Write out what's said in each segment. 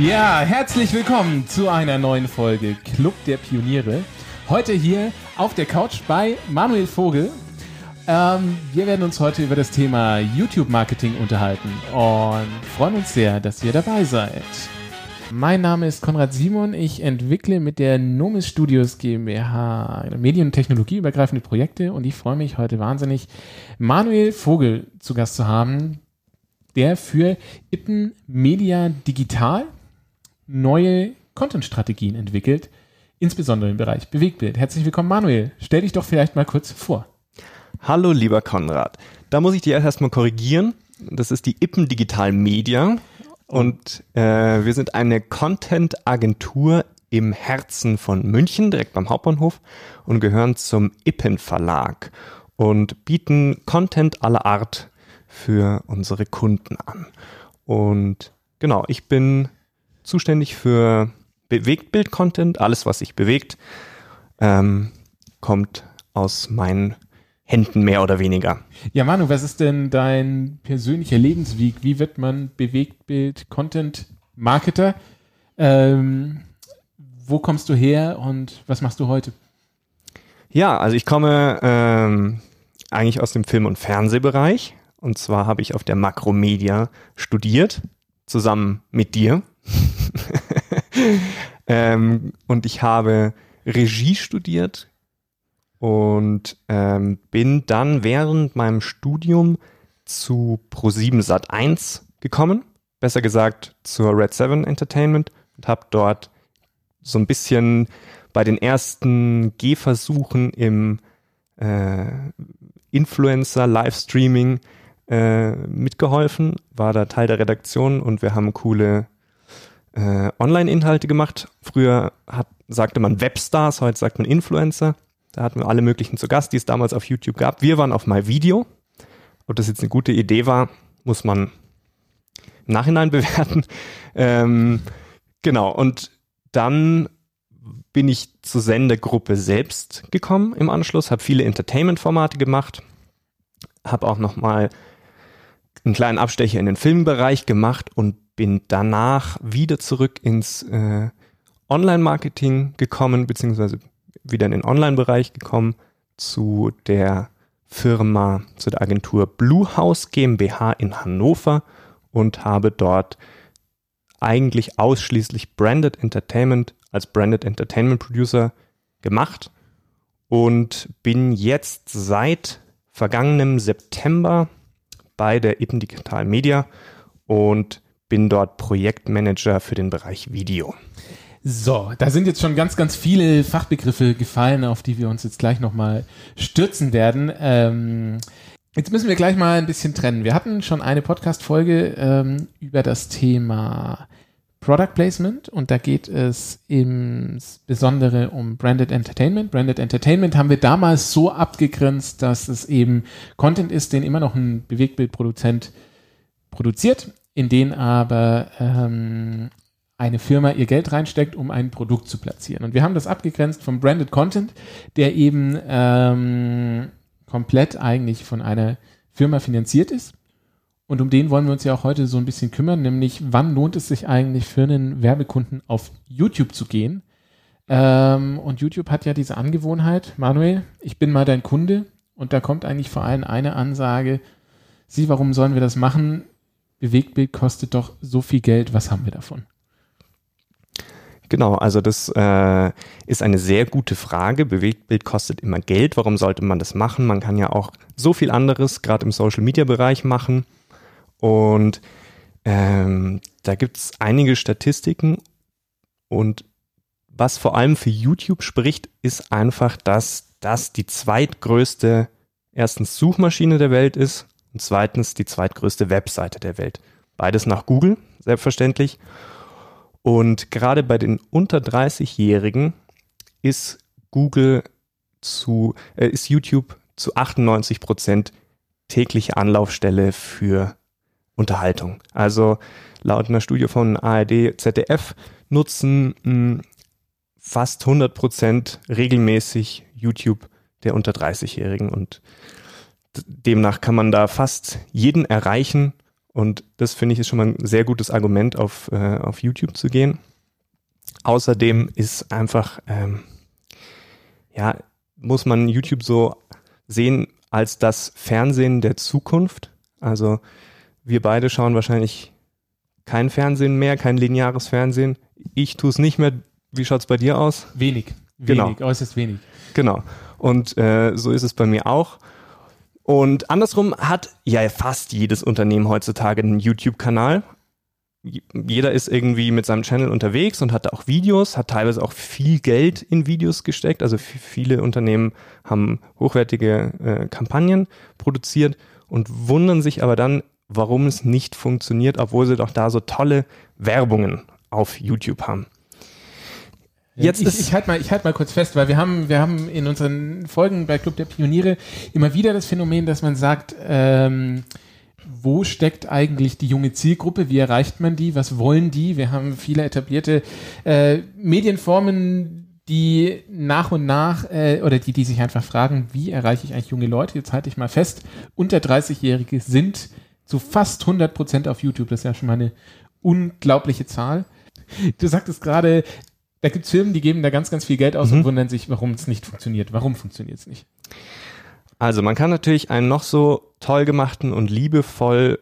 Ja, herzlich willkommen zu einer neuen Folge Club der Pioniere. Heute hier auf der Couch bei Manuel Vogel. Ähm, wir werden uns heute über das Thema YouTube-Marketing unterhalten und freuen uns sehr, dass ihr dabei seid. Mein Name ist Konrad Simon. Ich entwickle mit der Nomis Studios GmbH Medien- und Technologieübergreifende Projekte und ich freue mich heute wahnsinnig, Manuel Vogel zu Gast zu haben, der für Ippen Media Digital neue Content-Strategien entwickelt, insbesondere im Bereich Bewegtbild. Herzlich willkommen, Manuel. Stell dich doch vielleicht mal kurz vor. Hallo, lieber Konrad. Da muss ich dir erst mal korrigieren. Das ist die Ippen Digital Media und äh, wir sind eine Content-Agentur im Herzen von München, direkt beim Hauptbahnhof und gehören zum Ippen Verlag und bieten Content aller Art für unsere Kunden an. Und genau, ich bin zuständig für Bewegtbild-Content. Alles, was sich bewegt, ähm, kommt aus meinen Händen mehr oder weniger. Ja, Manu, was ist denn dein persönlicher Lebensweg? Wie wird man Bewegtbild-Content-Marketer? Ähm, wo kommst du her und was machst du heute? Ja, also ich komme ähm, eigentlich aus dem Film- und Fernsehbereich. Und zwar habe ich auf der Makromedia studiert, zusammen mit dir. ähm, und ich habe Regie studiert und ähm, bin dann während meinem Studium zu Pro7 Sat 1 gekommen, besser gesagt zur Red 7 Entertainment und habe dort so ein bisschen bei den ersten Gehversuchen im äh, Influencer-Livestreaming äh, mitgeholfen, war da Teil der Redaktion und wir haben coole äh, Online-Inhalte gemacht. Früher hat, sagte man Webstars, heute sagt man Influencer. Da hatten wir alle möglichen zu Gast, die es damals auf YouTube gab. Wir waren auf MyVideo. Ob das jetzt eine gute Idee war, muss man im Nachhinein bewerten. Ähm, genau, und dann bin ich zur Sendegruppe selbst gekommen im Anschluss, habe viele Entertainment-Formate gemacht, habe auch nochmal einen kleinen Abstecher in den Filmbereich gemacht und bin danach wieder zurück ins äh, Online-Marketing gekommen, beziehungsweise wieder in den Online-Bereich gekommen zu der Firma, zu der Agentur Bluehouse GmbH in Hannover und habe dort eigentlich ausschließlich Branded Entertainment als Branded Entertainment Producer gemacht und bin jetzt seit vergangenem September bei der Ippen Digital Media und bin dort Projektmanager für den Bereich Video. So, da sind jetzt schon ganz, ganz viele Fachbegriffe gefallen, auf die wir uns jetzt gleich nochmal stürzen werden. Ähm, jetzt müssen wir gleich mal ein bisschen trennen. Wir hatten schon eine Podcast-Folge ähm, über das Thema Product Placement und da geht es insbesondere um Branded Entertainment. Branded Entertainment haben wir damals so abgegrenzt, dass es eben Content ist, den immer noch ein Bewegtbildproduzent produziert, in den aber ähm, eine Firma ihr Geld reinsteckt, um ein Produkt zu platzieren. Und wir haben das abgegrenzt vom Branded Content, der eben ähm, komplett eigentlich von einer Firma finanziert ist und um den wollen wir uns ja auch heute so ein bisschen kümmern, nämlich wann lohnt es sich eigentlich für einen Werbekunden auf YouTube zu gehen? Ähm, und YouTube hat ja diese Angewohnheit, Manuel, ich bin mal dein Kunde und da kommt eigentlich vor allem eine Ansage, sieh, warum sollen wir das machen? Bewegtbild kostet doch so viel Geld, was haben wir davon? Genau, also das äh, ist eine sehr gute Frage. Bewegtbild kostet immer Geld. Warum sollte man das machen? Man kann ja auch so viel anderes, gerade im Social-Media-Bereich machen. Und ähm, da gibt es einige Statistiken und was vor allem für YouTube spricht, ist einfach, dass das die zweitgrößte erstens Suchmaschine der Welt ist und zweitens die zweitgrößte Webseite der Welt. Beides nach Google, selbstverständlich. Und gerade bei den unter 30-Jährigen ist Google zu, äh, ist YouTube zu 98 Prozent tägliche Anlaufstelle für Unterhaltung. Also laut einer Studie von ARD, ZDF nutzen mh, hm, fast 100 Prozent regelmäßig YouTube der unter 30-Jährigen und demnach kann man da fast jeden erreichen Und das finde ich ist schon mal ein sehr gutes Argument, auf, äh, auf YouTube zu gehen. Außerdem ist einfach, ähm, ja, muss man YouTube so sehen als das Fernsehen der Zukunft. Also wir beide schauen wahrscheinlich kein Fernsehen mehr, kein lineares Fernsehen. Ich tue es nicht mehr. Wie schaut es bei dir aus? Wenig. Genau. Wenig, äußerst wenig. Genau. Und äh, so ist es bei mir auch. Und andersrum hat ja fast jedes Unternehmen heutzutage einen YouTube-Kanal. Jeder ist irgendwie mit seinem Channel unterwegs und hat auch Videos, hat teilweise auch viel Geld in Videos gesteckt. Also viele Unternehmen haben hochwertige äh, Kampagnen produziert und wundern sich aber dann, warum es nicht funktioniert, obwohl sie doch da so tolle Werbungen auf YouTube haben. Jetzt ich, ich halte mal, ich halt mal kurz fest, weil wir haben, wir haben in unseren Folgen bei Club der Pioniere immer wieder das Phänomen, dass man sagt, ähm, wo steckt eigentlich die junge Zielgruppe? Wie erreicht man die? Was wollen die? Wir haben viele etablierte äh, Medienformen, die nach und nach äh, oder die, die sich einfach fragen, wie erreiche ich eigentlich junge Leute? Jetzt halte ich mal fest, unter 30-Jährige sind zu fast 100 Prozent auf YouTube. Das ist ja schon mal eine unglaubliche Zahl. Du sagtest gerade, da gibt es Firmen, die geben da ganz, ganz viel Geld aus mhm. und wundern sich, warum es nicht funktioniert. Warum funktioniert es nicht? Also man kann natürlich einen noch so toll gemachten und liebevoll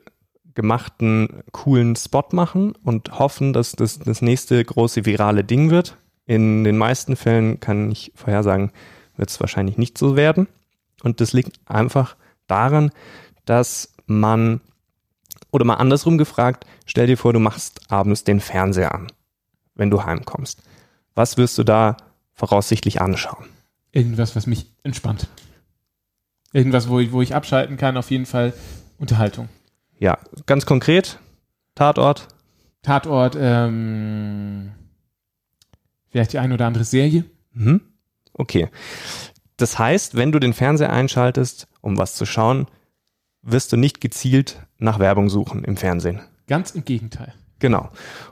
gemachten, coolen Spot machen und hoffen, dass das das nächste große virale Ding wird. In den meisten Fällen kann ich vorhersagen, wird es wahrscheinlich nicht so werden. Und das liegt einfach daran, dass man, oder mal andersrum gefragt, stell dir vor, du machst abends den Fernseher an, wenn du heimkommst. Was wirst du da voraussichtlich anschauen? Irgendwas, was mich entspannt. Irgendwas, wo ich, wo ich abschalten kann, auf jeden Fall Unterhaltung. Ja, ganz konkret, Tatort. Tatort, ähm, vielleicht die eine oder andere Serie. Mhm. Okay. Das heißt, wenn du den Fernseher einschaltest, um was zu schauen, wirst du nicht gezielt nach Werbung suchen im Fernsehen. Ganz im Gegenteil. Genau.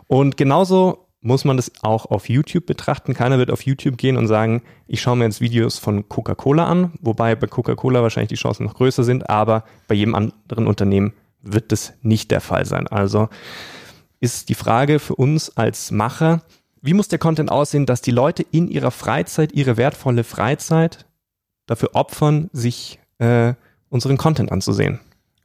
Und genauso muss man das auch auf YouTube betrachten. Keiner wird auf YouTube gehen und sagen, ich schaue mir jetzt Videos von Coca-Cola an, wobei bei Coca-Cola wahrscheinlich die Chancen noch größer sind, aber bei jedem anderen Unternehmen wird das nicht der Fall sein. Also ist die Frage für uns als Macher, wie muss der Content aussehen, dass die Leute in ihrer Freizeit, ihre wertvolle Freizeit dafür opfern, sich äh, unseren Content anzusehen?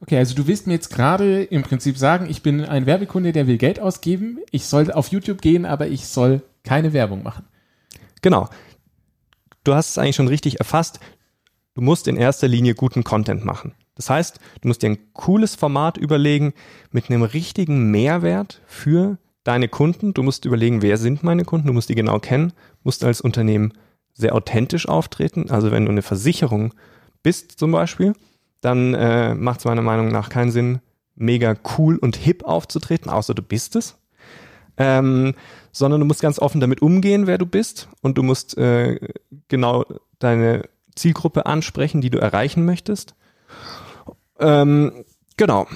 Okay, also du willst mir jetzt gerade im Prinzip sagen, ich bin ein Werbekunde, der will Geld ausgeben, ich soll auf YouTube gehen, aber ich soll keine Werbung machen. Genau. Du hast es eigentlich schon richtig erfasst. Du musst in erster Linie guten Content machen. Das heißt, du musst dir ein cooles Format überlegen mit einem richtigen Mehrwert für deine Kunden. Du musst überlegen, wer sind meine Kunden, du musst die genau kennen, musst als Unternehmen sehr authentisch auftreten. Also wenn du eine Versicherung bist zum Beispiel, dann äh, macht es meiner Meinung nach keinen Sinn, mega cool und hip aufzutreten, außer du bist es. Ähm, sondern du musst ganz offen damit umgehen, wer du bist und du musst äh, genau deine Zielgruppe ansprechen, die du erreichen möchtest. Ähm, genau.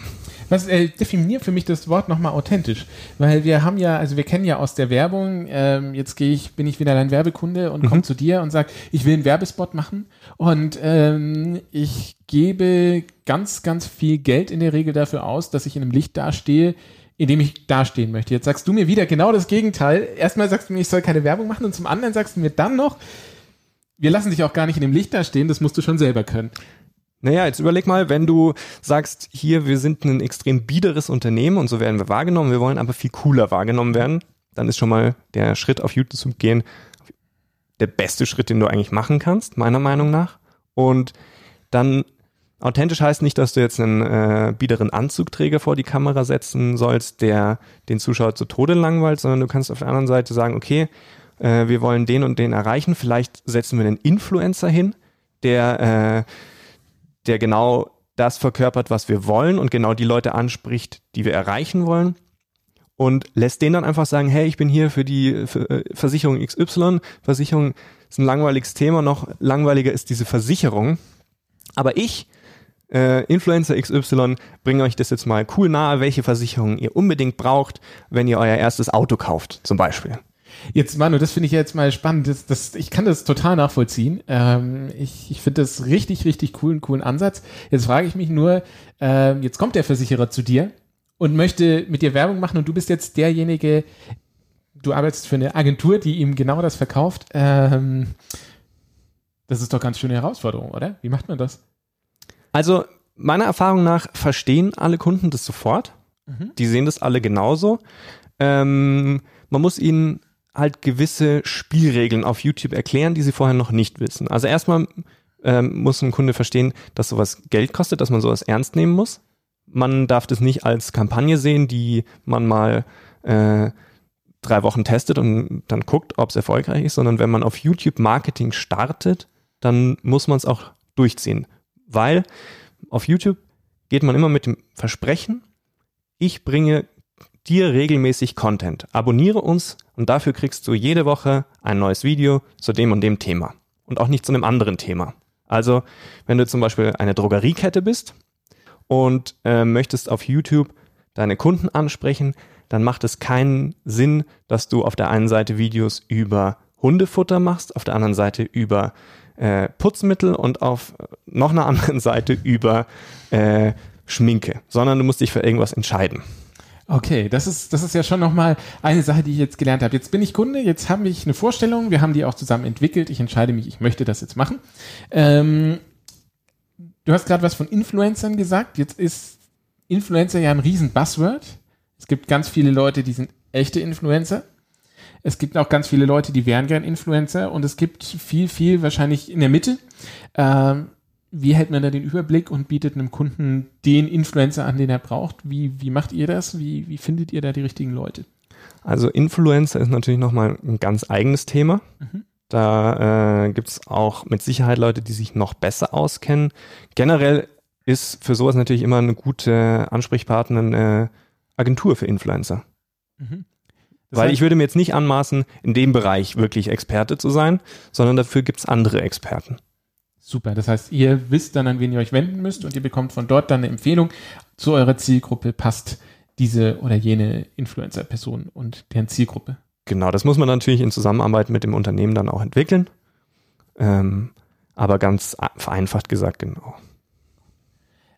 Was äh, definiert für mich das Wort nochmal authentisch? Weil wir haben ja, also wir kennen ja aus der Werbung, ähm, jetzt gehe ich, bin ich wieder dein Werbekunde und mhm. komme zu dir und sage, ich will einen Werbespot machen und ähm, ich gebe ganz, ganz viel Geld in der Regel dafür aus, dass ich in einem Licht dastehe, in dem ich dastehen möchte. Jetzt sagst du mir wieder genau das Gegenteil. Erstmal sagst du mir, ich soll keine Werbung machen und zum anderen sagst du mir dann noch, wir lassen dich auch gar nicht in dem Licht dastehen, das musst du schon selber können. Naja, jetzt überleg mal, wenn du sagst, hier, wir sind ein extrem biederes Unternehmen und so werden wir wahrgenommen, wir wollen aber viel cooler wahrgenommen werden, dann ist schon mal der Schritt auf YouTube gehen der beste Schritt, den du eigentlich machen kannst, meiner Meinung nach. Und dann authentisch heißt nicht, dass du jetzt einen äh, biederen Anzugträger vor die Kamera setzen sollst, der den Zuschauer zu Tode langweilt, sondern du kannst auf der anderen Seite sagen, okay, äh, wir wollen den und den erreichen, vielleicht setzen wir einen Influencer hin, der äh, der genau das verkörpert, was wir wollen und genau die Leute anspricht, die wir erreichen wollen und lässt den dann einfach sagen, hey, ich bin hier für die äh, Versicherung XY. Versicherung ist ein langweiliges Thema, noch langweiliger ist diese Versicherung. Aber ich, äh, Influencer XY, bringe euch das jetzt mal cool nahe, welche Versicherung ihr unbedingt braucht, wenn ihr euer erstes Auto kauft, zum Beispiel. Jetzt, Manu, das finde ich jetzt mal spannend. Das, das, ich kann das total nachvollziehen. Ähm, ich ich finde das richtig, richtig coolen, coolen Ansatz. Jetzt frage ich mich nur, ähm, jetzt kommt der Versicherer zu dir und möchte mit dir Werbung machen und du bist jetzt derjenige, du arbeitest für eine Agentur, die ihm genau das verkauft. Ähm, das ist doch ganz schöne Herausforderung, oder? Wie macht man das? Also meiner Erfahrung nach verstehen alle Kunden das sofort. Mhm. Die sehen das alle genauso. Ähm, man muss ihnen halt gewisse Spielregeln auf YouTube erklären, die sie vorher noch nicht wissen. Also erstmal ähm, muss ein Kunde verstehen, dass sowas Geld kostet, dass man sowas ernst nehmen muss. Man darf das nicht als Kampagne sehen, die man mal äh, drei Wochen testet und dann guckt, ob es erfolgreich ist, sondern wenn man auf YouTube Marketing startet, dann muss man es auch durchziehen. Weil auf YouTube geht man immer mit dem Versprechen, ich bringe dir regelmäßig Content. Abonniere uns und dafür kriegst du jede Woche ein neues Video zu dem und dem Thema. Und auch nicht zu einem anderen Thema. Also, wenn du zum Beispiel eine Drogeriekette bist und äh, möchtest auf YouTube deine Kunden ansprechen, dann macht es keinen Sinn, dass du auf der einen Seite Videos über Hundefutter machst, auf der anderen Seite über äh, Putzmittel und auf noch einer anderen Seite über äh, Schminke, sondern du musst dich für irgendwas entscheiden. Okay, das ist, das ist ja schon nochmal eine Sache, die ich jetzt gelernt habe. Jetzt bin ich Kunde, jetzt habe ich eine Vorstellung, wir haben die auch zusammen entwickelt. Ich entscheide mich, ich möchte das jetzt machen. Ähm, du hast gerade was von Influencern gesagt. Jetzt ist Influencer ja ein riesen Buzzword. Es gibt ganz viele Leute, die sind echte Influencer. Es gibt auch ganz viele Leute, die wären gern Influencer und es gibt viel, viel wahrscheinlich in der Mitte. Ähm, wie hält man da den Überblick und bietet einem Kunden den Influencer an, den er braucht? Wie, wie macht ihr das? Wie, wie findet ihr da die richtigen Leute? Also Influencer ist natürlich nochmal ein ganz eigenes Thema. Mhm. Da äh, gibt es auch mit Sicherheit Leute, die sich noch besser auskennen. Generell ist für sowas natürlich immer eine gute Ansprechpartner eine Agentur für Influencer. Mhm. Weil heißt- ich würde mir jetzt nicht anmaßen, in dem Bereich wirklich Experte zu sein, sondern dafür gibt es andere Experten. Super. Das heißt, ihr wisst dann, an wen ihr euch wenden müsst und ihr bekommt von dort dann eine Empfehlung zu eurer Zielgruppe passt diese oder jene Influencer-Person und deren Zielgruppe. Genau, das muss man natürlich in Zusammenarbeit mit dem Unternehmen dann auch entwickeln. Ähm, aber ganz vereinfacht gesagt, genau.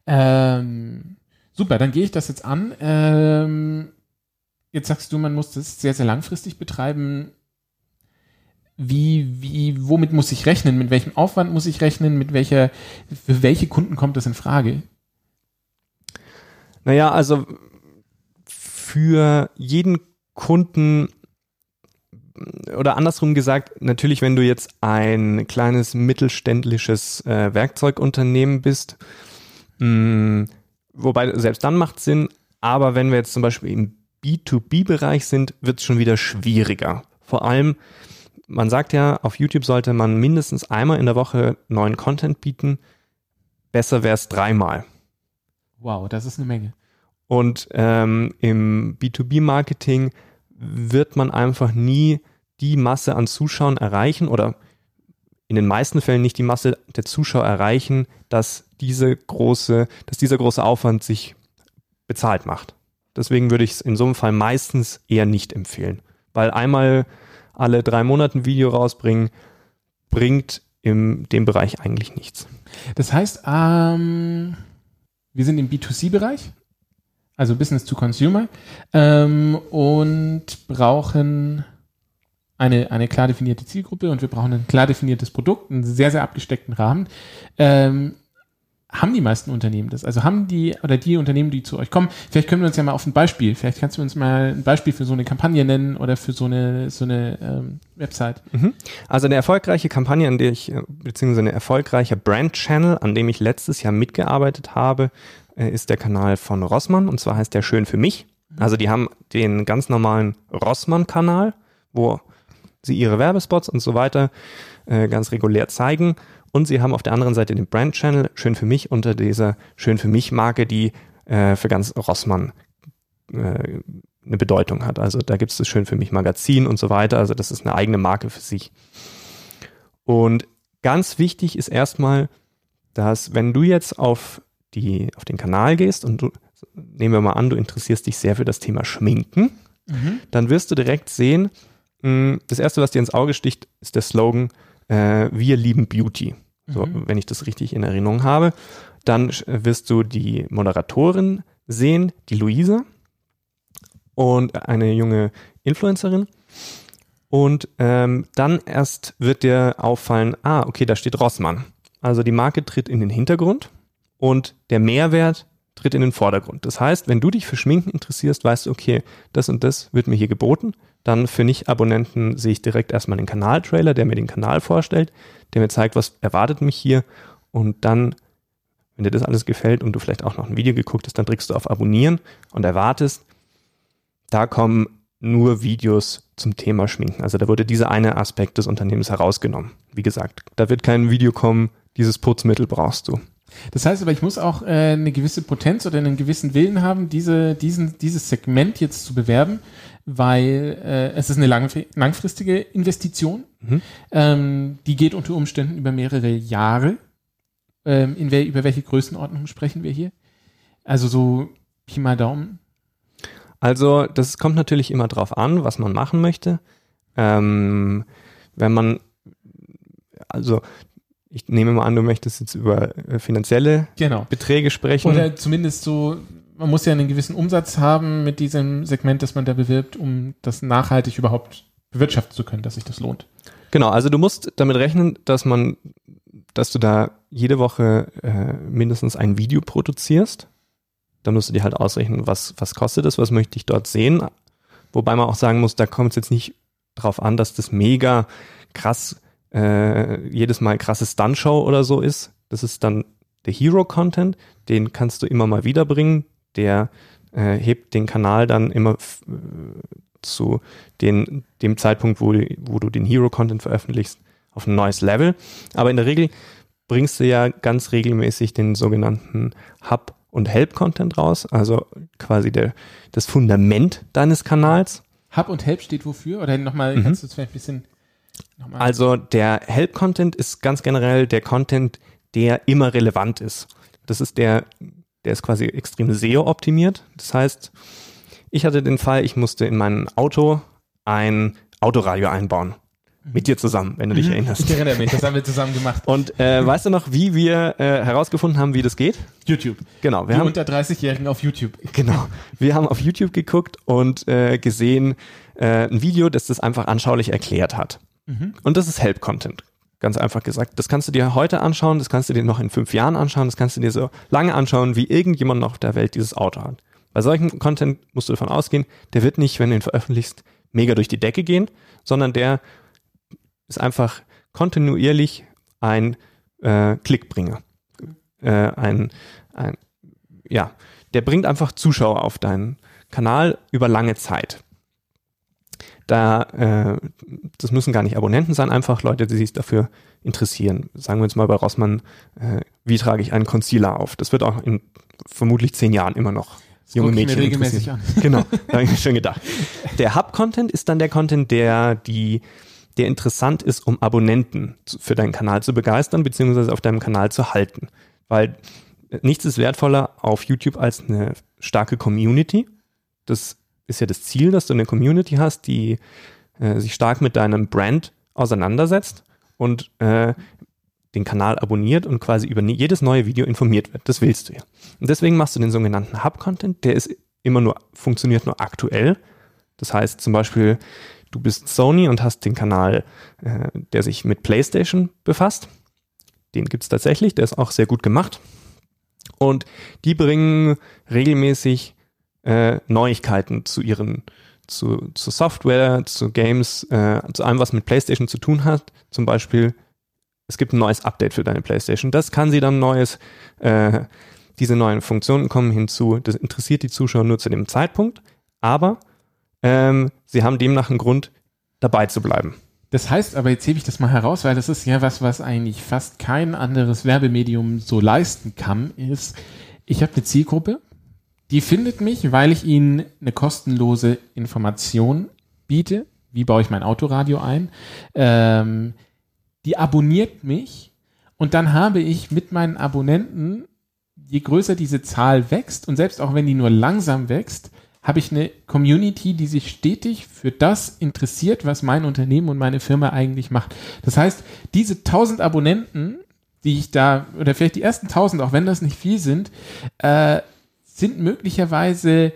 Ähm, super, dann gehe ich das jetzt an. Ähm, jetzt sagst du, man muss das sehr, sehr langfristig betreiben. Wie, wie, womit muss ich rechnen? Mit welchem Aufwand muss ich rechnen? Mit welcher, für welche Kunden kommt das in Frage? Naja, also für jeden Kunden oder andersrum gesagt, natürlich, wenn du jetzt ein kleines mittelständisches äh, Werkzeugunternehmen bist, mh, wobei selbst dann macht Sinn, aber wenn wir jetzt zum Beispiel im B2B-Bereich sind, wird es schon wieder schwieriger. Vor allem, man sagt ja, auf YouTube sollte man mindestens einmal in der Woche neuen Content bieten. Besser wäre es dreimal. Wow, das ist eine Menge. Und ähm, im B2B-Marketing wird man einfach nie die Masse an Zuschauern erreichen oder in den meisten Fällen nicht die Masse der Zuschauer erreichen, dass diese große, dass dieser große Aufwand sich bezahlt macht. Deswegen würde ich es in so einem Fall meistens eher nicht empfehlen. Weil einmal alle drei Monate ein Video rausbringen, bringt in dem Bereich eigentlich nichts. Das heißt, ähm, wir sind im B2C-Bereich, also Business to Consumer, ähm, und brauchen eine, eine klar definierte Zielgruppe und wir brauchen ein klar definiertes Produkt, einen sehr, sehr abgesteckten Rahmen. Ähm, haben die meisten Unternehmen das? Also haben die oder die Unternehmen, die zu euch kommen, vielleicht können wir uns ja mal auf ein Beispiel, vielleicht kannst du uns mal ein Beispiel für so eine Kampagne nennen oder für so eine, so eine ähm, Website. Mhm. Also eine erfolgreiche Kampagne, an der ich, äh, beziehungsweise eine erfolgreiche Brand-Channel, an dem ich letztes Jahr mitgearbeitet habe, äh, ist der Kanal von Rossmann und zwar heißt der Schön für mich. Also die haben den ganz normalen Rossmann-Kanal, wo sie ihre Werbespots und so weiter äh, ganz regulär zeigen. Und sie haben auf der anderen Seite den Brand-Channel Schön für mich unter dieser Schön für mich Marke, die äh, für ganz Rossmann äh, eine Bedeutung hat. Also da gibt es das Schön für mich Magazin und so weiter. Also das ist eine eigene Marke für sich. Und ganz wichtig ist erstmal, dass wenn du jetzt auf die, auf den Kanal gehst und du, nehmen wir mal an, du interessierst dich sehr für das Thema Schminken, dann wirst du direkt sehen, mh, das erste, was dir ins Auge sticht, ist der Slogan, äh, wir lieben Beauty. So, Mhm. wenn ich das richtig in Erinnerung habe. Dann wirst du die Moderatorin sehen, die Luisa. und eine junge Influencerin. Und ähm, dann erst wird dir auffallen, ah, okay, da steht Rossmann. Also die Marke tritt in den Hintergrund und der Mehrwert tritt in den Vordergrund. Das heißt, wenn du dich für Schminken interessierst, weißt du, okay, das und das wird mir hier geboten. Dann für Nicht-Abonnenten sehe ich direkt erstmal den Kanaltrailer, der mir den Kanal vorstellt, der mir zeigt, was erwartet mich hier. Und dann, wenn dir das alles gefällt und du vielleicht auch noch ein Video geguckt hast, dann drückst du auf Abonnieren und erwartest, da kommen nur Videos zum Thema Schminken. Also da wurde dieser eine Aspekt des Unternehmens herausgenommen. Wie gesagt, da wird kein Video kommen, dieses Putzmittel brauchst du. Das heißt aber, ich muss auch äh, eine gewisse Potenz oder einen gewissen Willen haben, diese, diesen, dieses Segment jetzt zu bewerben, weil äh, es ist eine lang, langfristige Investition. Mhm. Ähm, die geht unter Umständen über mehrere Jahre. Ähm, in wel, über welche Größenordnung sprechen wir hier? Also so Pi mal Daumen. Also das kommt natürlich immer drauf an, was man machen möchte. Ähm, wenn man, also ich nehme mal an, du möchtest jetzt über äh, finanzielle genau. Beträge sprechen. Oder zumindest so, man muss ja einen gewissen Umsatz haben mit diesem Segment, das man da bewirbt, um das nachhaltig überhaupt bewirtschaften zu können, dass sich das lohnt. Genau, also du musst damit rechnen, dass man, dass du da jede Woche äh, mindestens ein Video produzierst dann musst du dir halt ausrechnen, was, was kostet es, was möchte ich dort sehen. Wobei man auch sagen muss, da kommt es jetzt nicht drauf an, dass das mega krass äh, jedes Mal krasse Stuntshow oder so ist. Das ist dann der Hero-Content, den kannst du immer mal wiederbringen. Der äh, hebt den Kanal dann immer äh, zu den, dem Zeitpunkt, wo, wo du den Hero-Content veröffentlichst, auf ein neues Level. Aber in der Regel bringst du ja ganz regelmäßig den sogenannten Hub und Help-Content raus, also quasi der, das Fundament deines Kanals. Hub und Help steht wofür? Oder nochmal, mhm. kannst du es vielleicht ein bisschen nochmal. Also der Help-Content ist ganz generell der Content, der immer relevant ist. Das ist der, der ist quasi extrem SEO-optimiert. Das heißt, ich hatte den Fall, ich musste in mein Auto ein Autoradio einbauen. Mit dir zusammen, wenn du dich mhm. erinnerst. Ich erinnere mich, das haben wir zusammen gemacht. Und äh, weißt du noch, wie wir äh, herausgefunden haben, wie das geht? YouTube. Genau. Wir Die haben, unter 30-Jährigen auf YouTube. Genau. Wir haben auf YouTube geguckt und äh, gesehen äh, ein Video, das das einfach anschaulich erklärt hat. Mhm. Und das ist Help-Content. Ganz einfach gesagt. Das kannst du dir heute anschauen, das kannst du dir noch in fünf Jahren anschauen, das kannst du dir so lange anschauen, wie irgendjemand noch auf der Welt dieses Auto hat. Bei solchen Content musst du davon ausgehen, der wird nicht, wenn du ihn veröffentlichst, mega durch die Decke gehen, sondern der ist einfach kontinuierlich ein äh, Klickbringer. Äh, ein, ein, ja, der bringt einfach Zuschauer auf deinen Kanal über lange Zeit. Da, äh, das müssen gar nicht Abonnenten sein, einfach Leute, die sich dafür interessieren. Sagen wir jetzt mal bei Rossmann, äh, wie trage ich einen Concealer auf? Das wird auch in vermutlich zehn Jahren immer noch das junge Mädchen regelmäßig an. Genau, da habe ich mir schon gedacht. Der Hub-Content ist dann der Content, der die der interessant ist, um Abonnenten für deinen Kanal zu begeistern, beziehungsweise auf deinem Kanal zu halten. Weil nichts ist wertvoller auf YouTube als eine starke Community. Das ist ja das Ziel, dass du eine Community hast, die äh, sich stark mit deinem Brand auseinandersetzt und äh, den Kanal abonniert und quasi über jedes neue Video informiert wird. Das willst du ja. Und deswegen machst du den sogenannten Hub-Content, der ist immer nur, funktioniert nur aktuell. Das heißt zum Beispiel, du bist Sony und hast den Kanal, äh, der sich mit PlayStation befasst. Den gibt es tatsächlich, der ist auch sehr gut gemacht. Und die bringen regelmäßig äh, Neuigkeiten zu ihren, zu, zu Software, zu Games, äh, zu allem, was mit PlayStation zu tun hat. Zum Beispiel, es gibt ein neues Update für deine PlayStation. Das kann sie dann neues, äh, diese neuen Funktionen kommen hinzu. Das interessiert die Zuschauer nur zu dem Zeitpunkt. Aber ähm, sie haben demnach einen Grund, dabei zu bleiben. Das heißt aber, jetzt hebe ich das mal heraus, weil das ist ja was, was eigentlich fast kein anderes Werbemedium so leisten kann, ist, ich habe eine Zielgruppe, die findet mich, weil ich ihnen eine kostenlose Information biete. Wie baue ich mein Autoradio ein? Ähm, die abonniert mich und dann habe ich mit meinen Abonnenten, je größer diese Zahl wächst und selbst auch wenn die nur langsam wächst, habe ich eine Community, die sich stetig für das interessiert, was mein Unternehmen und meine Firma eigentlich macht. Das heißt, diese 1000 Abonnenten, die ich da, oder vielleicht die ersten 1000, auch wenn das nicht viel sind, äh, sind möglicherweise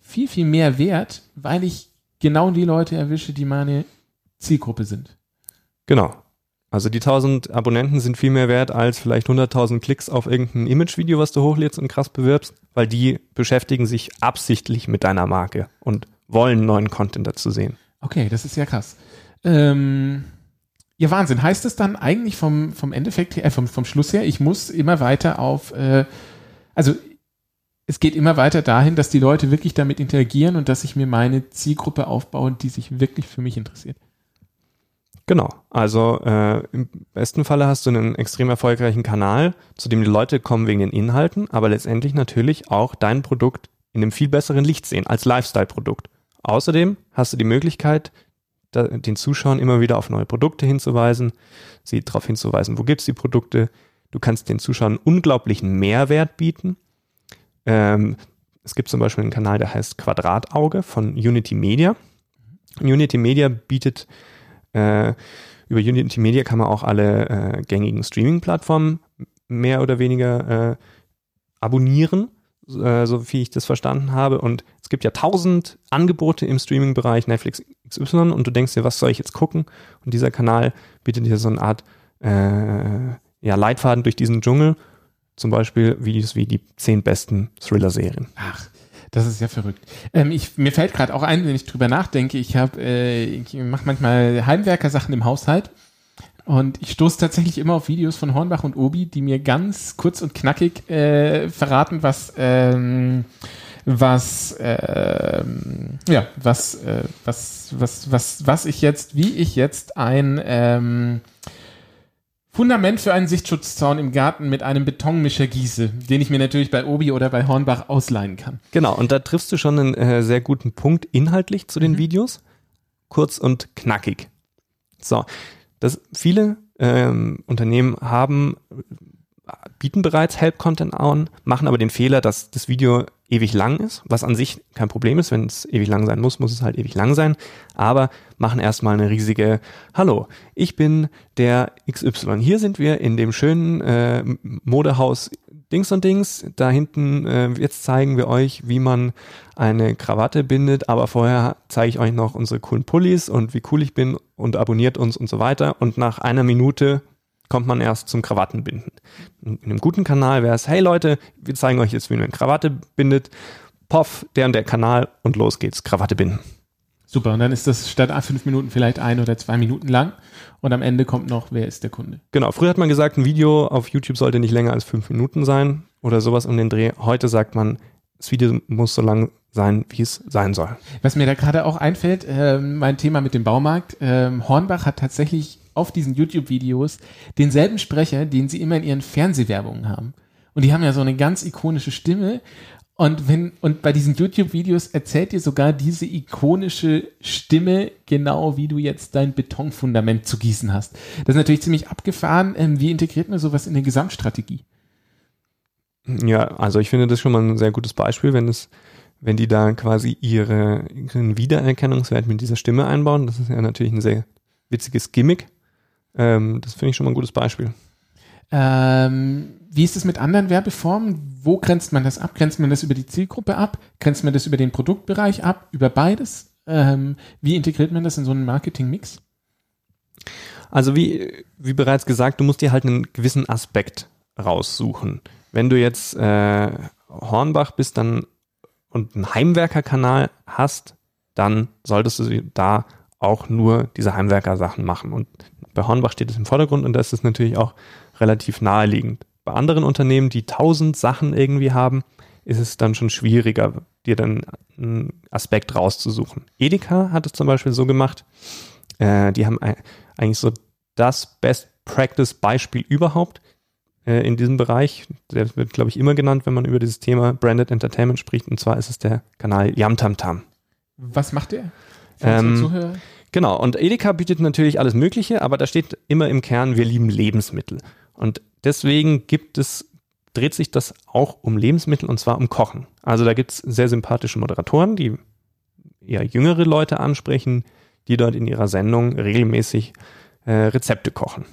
viel, viel mehr wert, weil ich genau die Leute erwische, die meine Zielgruppe sind. Genau. Also die 1000 Abonnenten sind viel mehr wert als vielleicht 100.000 Klicks auf irgendein Imagevideo, was du hochlädst und krass bewirbst, weil die beschäftigen sich absichtlich mit deiner Marke und wollen neuen Content dazu sehen. Okay, das ist ja krass. Ähm, ja, Wahnsinn. Heißt es dann eigentlich vom, vom Endeffekt her, äh, vom, vom Schluss her, ich muss immer weiter auf, äh, also es geht immer weiter dahin, dass die Leute wirklich damit interagieren und dass ich mir meine Zielgruppe aufbaue, die sich wirklich für mich interessiert. Genau. Also äh, im besten Falle hast du einen extrem erfolgreichen Kanal, zu dem die Leute kommen wegen den Inhalten, aber letztendlich natürlich auch dein Produkt in einem viel besseren Licht sehen als Lifestyle-Produkt. Außerdem hast du die Möglichkeit, den Zuschauern immer wieder auf neue Produkte hinzuweisen, sie darauf hinzuweisen, wo gibt's die Produkte. Du kannst den Zuschauern unglaublichen Mehrwert bieten. Ähm, es gibt zum Beispiel einen Kanal, der heißt Quadratauge von Unity Media. Unity Media bietet äh, über Unity Media kann man auch alle äh, gängigen Streaming-Plattformen mehr oder weniger äh, abonnieren, äh, so wie ich das verstanden habe. Und es gibt ja tausend Angebote im Streaming-Bereich Netflix XY und du denkst dir, was soll ich jetzt gucken? Und dieser Kanal bietet dir so eine Art äh, ja, Leitfaden durch diesen Dschungel. Zum Beispiel Videos wie die zehn besten Thriller-Serien. Ach, das ist ja verrückt. Ähm, ich, mir fällt gerade auch ein, wenn ich drüber nachdenke, ich äh, ich mache manchmal Heimwerker-Sachen im Haushalt und ich stoße tatsächlich immer auf Videos von Hornbach und Obi, die mir ganz kurz und knackig äh, verraten, was ähm, was ähm, ja was äh, was was was was ich jetzt wie ich jetzt ein ähm, Fundament für einen Sichtschutzzaun im Garten mit einem Betonmischer gieße, den ich mir natürlich bei Obi oder bei Hornbach ausleihen kann. Genau, und da triffst du schon einen äh, sehr guten Punkt inhaltlich zu den mhm. Videos. Kurz und knackig. So, das, viele ähm, Unternehmen haben bieten bereits Help-Content an, machen aber den Fehler, dass das Video ewig lang ist, was an sich kein Problem ist. Wenn es ewig lang sein muss, muss es halt ewig lang sein. Aber machen erstmal eine riesige Hallo, ich bin der XY. Hier sind wir in dem schönen äh, Modehaus Dings und Dings. Da hinten, äh, jetzt zeigen wir euch, wie man eine Krawatte bindet, aber vorher zeige ich euch noch unsere coolen Pullis und wie cool ich bin und abonniert uns und so weiter. Und nach einer Minute kommt man erst zum Krawattenbinden. In einem guten Kanal wäre es, hey Leute, wir zeigen euch jetzt, wie man eine Krawatte bindet. Poff, der und der Kanal und los geht's, Krawatte binden. Super, und dann ist das statt fünf Minuten vielleicht ein oder zwei Minuten lang und am Ende kommt noch, wer ist der Kunde. Genau, früher hat man gesagt, ein Video auf YouTube sollte nicht länger als fünf Minuten sein oder sowas um den Dreh. Heute sagt man, das Video muss so lang sein, wie es sein soll. Was mir da gerade auch einfällt, äh, mein Thema mit dem Baumarkt, äh, Hornbach hat tatsächlich auf diesen YouTube-Videos denselben Sprecher, den sie immer in ihren Fernsehwerbungen haben. Und die haben ja so eine ganz ikonische Stimme. Und wenn, und bei diesen YouTube-Videos erzählt dir sogar diese ikonische Stimme genau, wie du jetzt dein Betonfundament zu gießen hast. Das ist natürlich ziemlich abgefahren. Ähm, wie integriert man sowas in eine Gesamtstrategie? Ja, also ich finde das schon mal ein sehr gutes Beispiel, wenn es, wenn die da quasi ihre, ihren Wiedererkennungswert mit dieser Stimme einbauen. Das ist ja natürlich ein sehr witziges Gimmick. Ähm, das finde ich schon mal ein gutes Beispiel. Ähm, wie ist es mit anderen Werbeformen? Wo grenzt man das ab? Grenzt man das über die Zielgruppe ab? Grenzt man das über den Produktbereich ab? Über beides? Ähm, wie integriert man das in so einen Marketing-Mix? Also wie, wie bereits gesagt, du musst dir halt einen gewissen Aspekt raussuchen. Wenn du jetzt äh, Hornbach bist dann und einen Heimwerkerkanal hast, dann solltest du da auch nur diese Heimwerker-Sachen machen. Und bei Hornbach steht es im Vordergrund und das ist natürlich auch relativ naheliegend. Bei anderen Unternehmen, die tausend Sachen irgendwie haben, ist es dann schon schwieriger, dir dann einen Aspekt rauszusuchen. Edeka hat es zum Beispiel so gemacht, äh, die haben eigentlich so das Best Practice Beispiel überhaupt äh, in diesem Bereich. Der wird, glaube ich, immer genannt, wenn man über dieses Thema Branded Entertainment spricht. Und zwar ist es der Kanal Yamtamtam. Was macht der? Ähm, genau, und Edeka bietet natürlich alles Mögliche, aber da steht immer im Kern, wir lieben Lebensmittel. Und deswegen gibt es, dreht sich das auch um Lebensmittel und zwar um Kochen. Also da gibt es sehr sympathische Moderatoren, die eher jüngere Leute ansprechen, die dort in ihrer Sendung regelmäßig äh, Rezepte kochen,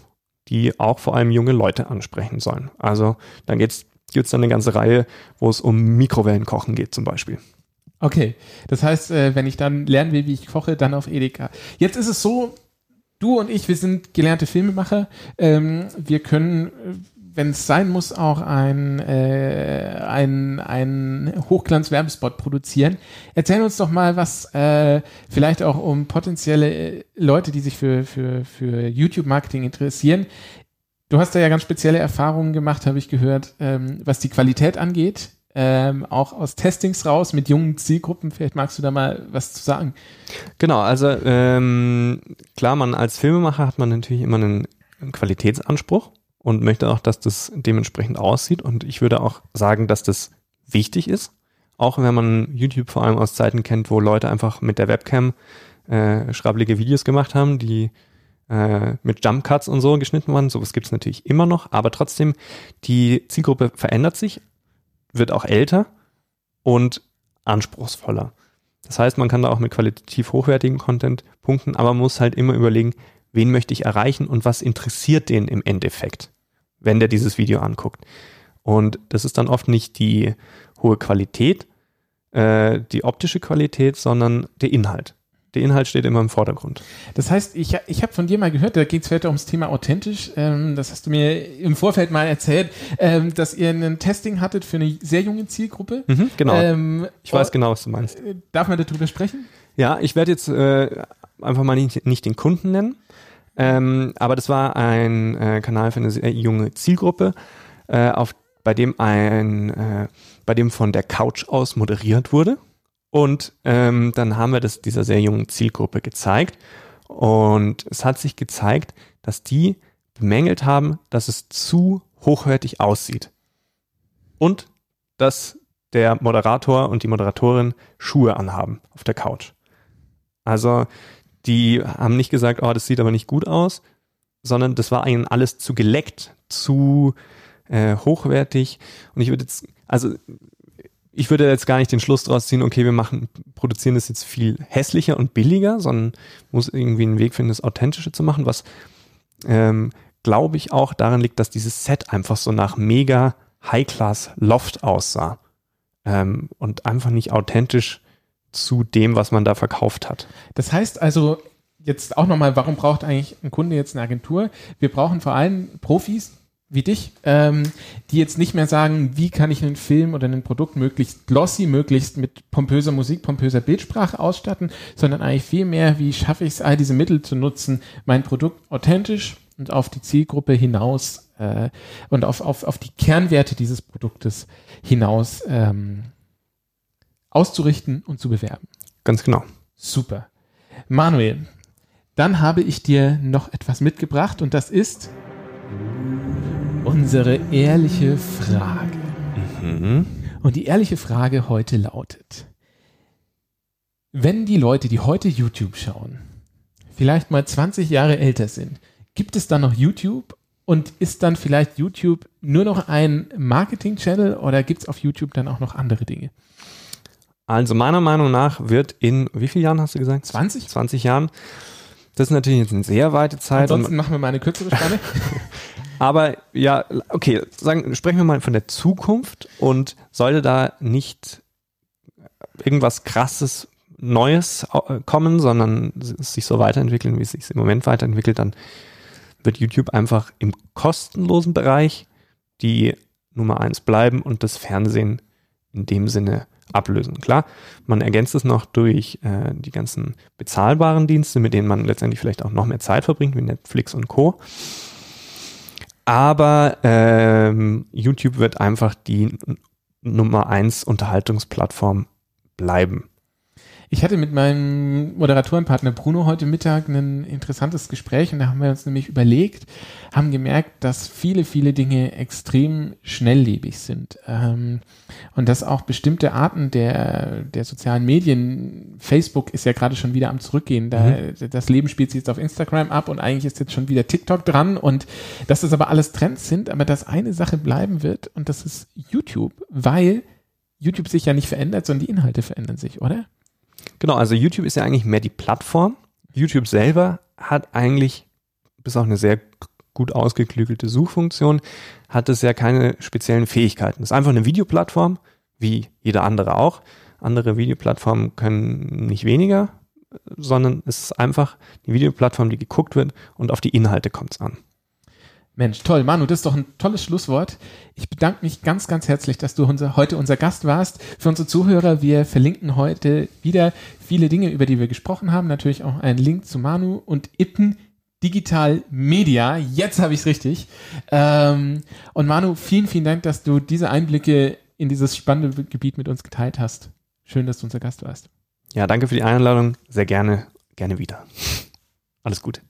die auch vor allem junge Leute ansprechen sollen. Also dann gibt es dann eine ganze Reihe, wo es um Mikrowellenkochen geht zum Beispiel. Okay, das heißt, äh, wenn ich dann lernen will, wie ich koche, dann auf Edeka. Jetzt ist es so, du und ich, wir sind gelernte Filmemacher. Ähm, wir können, wenn es sein muss, auch ein, äh, ein, ein Hochglanz-Werbespot produzieren. Erzähl uns doch mal was, äh, vielleicht auch um potenzielle äh, Leute, die sich für, für, für YouTube-Marketing interessieren. Du hast da ja ganz spezielle Erfahrungen gemacht, habe ich gehört, ähm, was die Qualität angeht ähm, auch aus Testings raus mit jungen Zielgruppen. Vielleicht magst du da mal was zu sagen. Genau, also ähm, klar, man als Filmemacher hat man natürlich immer einen, Qualitätsanspruch und möchte auch, dass das dementsprechend aussieht. Und ich würde auch sagen, dass das wichtig ist. Auch wenn man YouTube vor allem aus Zeiten kennt, wo Leute einfach mit der Webcam äh, schrabbelige Videos gemacht haben, die äh, mit Jump Cuts und so geschnitten waren. Sowas gibt es natürlich immer noch, aber trotzdem, die Zielgruppe verändert sich wird auch älter und anspruchsvoller. Das heißt, man kann da auch mit qualitativ hochwertigen Content punkten, aber man muss halt immer überlegen, wen möchte ich erreichen und was interessiert den im Endeffekt, wenn der dieses Video anguckt. Und das ist dann oft nicht die hohe Qualität, äh, die optische Qualität, sondern der Inhalt der Inhalt steht immer im Vordergrund. Das heißt, ich, ich habe von dir mal gehört, da geht es vielleicht ums Thema authentisch. Ähm, das hast du mir im Vorfeld mal erzählt, ähm, dass ihr ein Testing hattet für eine sehr junge Zielgruppe. Mhm, genau. Ähm, ich weiß genau, was du meinst. Äh, darf man darüber sprechen? Ja, ich werde jetzt äh, einfach mal nicht, nicht den Kunden nennen. Ähm, aber das war ein äh, Kanal für eine sehr junge Zielgruppe, äh, auf, bei dem ein, äh, bei dem von der Couch aus moderiert wurde. Und ähm, dann haben wir das dieser sehr jungen Zielgruppe gezeigt. Und es hat sich gezeigt, dass die bemängelt haben, dass es zu hochwertig aussieht. Und dass der Moderator und die Moderatorin Schuhe anhaben auf der Couch. Also die haben nicht gesagt, oh, das sieht aber nicht gut aus, sondern das war ihnen alles zu geleckt, zu äh, hochwertig. Und ich würde jetzt, also ich würde jetzt gar nicht den Schluss draus ziehen, okay, wir machen, produzieren das jetzt viel hässlicher und billiger, sondern muss irgendwie einen Weg finden, das Authentische zu machen, was ähm, glaube ich auch daran liegt, dass dieses Set einfach so nach mega High-Class Loft aussah ähm, und einfach nicht authentisch zu dem, was man da verkauft hat. Das heißt also, jetzt auch nochmal, warum braucht eigentlich ein Kunde jetzt eine Agentur? Wir brauchen vor allem Profis, wie dich, ähm, die jetzt nicht mehr sagen, wie kann ich einen Film oder ein Produkt möglichst glossy, möglichst mit pompöser Musik, pompöser Bildsprache ausstatten, sondern eigentlich viel mehr, wie schaffe ich es, all diese Mittel zu nutzen, mein Produkt authentisch und auf die Zielgruppe hinaus äh, und auf, auf, auf die Kernwerte dieses Produktes hinaus ähm, auszurichten und zu bewerben. Ganz genau. Super. Manuel, dann habe ich dir noch etwas mitgebracht und das ist unsere ehrliche Frage. Mhm. Und die ehrliche Frage heute lautet, wenn die Leute, die heute YouTube schauen, vielleicht mal 20 Jahre älter sind, gibt es dann noch YouTube und ist dann vielleicht YouTube nur noch ein Marketing-Channel oder gibt es auf YouTube dann auch noch andere Dinge? Also meiner Meinung nach wird in, wie vielen Jahren hast du gesagt? 20? 20 Jahren. Das ist natürlich jetzt eine sehr weite Zeit. Ansonsten machen wir mal eine kürzere Spanne. Aber ja, okay, sagen, sprechen wir mal von der Zukunft und sollte da nicht irgendwas krasses Neues äh, kommen, sondern sich so weiterentwickeln, wie es sich im Moment weiterentwickelt, dann wird YouTube einfach im kostenlosen Bereich die Nummer eins bleiben und das Fernsehen in dem Sinne ablösen. Klar, man ergänzt es noch durch äh, die ganzen bezahlbaren Dienste, mit denen man letztendlich vielleicht auch noch mehr Zeit verbringt, wie Netflix und Co. Aber ähm, YouTube wird einfach die Nummer eins Unterhaltungsplattform bleiben. Ich hatte mit meinem Moderatorenpartner Bruno heute Mittag ein interessantes Gespräch und da haben wir uns nämlich überlegt, haben gemerkt, dass viele, viele Dinge extrem schnelllebig sind ähm, und dass auch bestimmte Arten der, der sozialen Medien, Facebook ist ja gerade schon wieder am Zurückgehen, da, mhm. das Leben spielt sich jetzt auf Instagram ab und eigentlich ist jetzt schon wieder TikTok dran und dass das aber alles Trends sind, aber dass eine Sache bleiben wird und das ist YouTube, weil YouTube sich ja nicht verändert, sondern die Inhalte verändern sich, oder? Genau, also YouTube ist ja eigentlich mehr die Plattform. YouTube selber hat eigentlich, bis auch eine sehr gut ausgeklügelte Suchfunktion, hat es ja keine speziellen Fähigkeiten. Es ist einfach eine Videoplattform, wie jeder andere auch. Andere Videoplattformen können nicht weniger, sondern es ist einfach die Videoplattform, die geguckt wird und auf die Inhalte kommt es an. Mensch, toll, Manu, das ist doch ein tolles Schlusswort. Ich bedanke mich ganz, ganz herzlich, dass du unser, heute unser Gast warst. Für unsere Zuhörer, wir verlinken heute wieder viele Dinge, über die wir gesprochen haben. Natürlich auch einen Link zu Manu und Ippen Digital Media. Jetzt habe ich es richtig. Ähm, und Manu, vielen, vielen Dank, dass du diese Einblicke in dieses spannende Gebiet mit uns geteilt hast. Schön, dass du unser Gast warst. Ja, danke für die Einladung. Sehr gerne, gerne wieder. Alles Gute.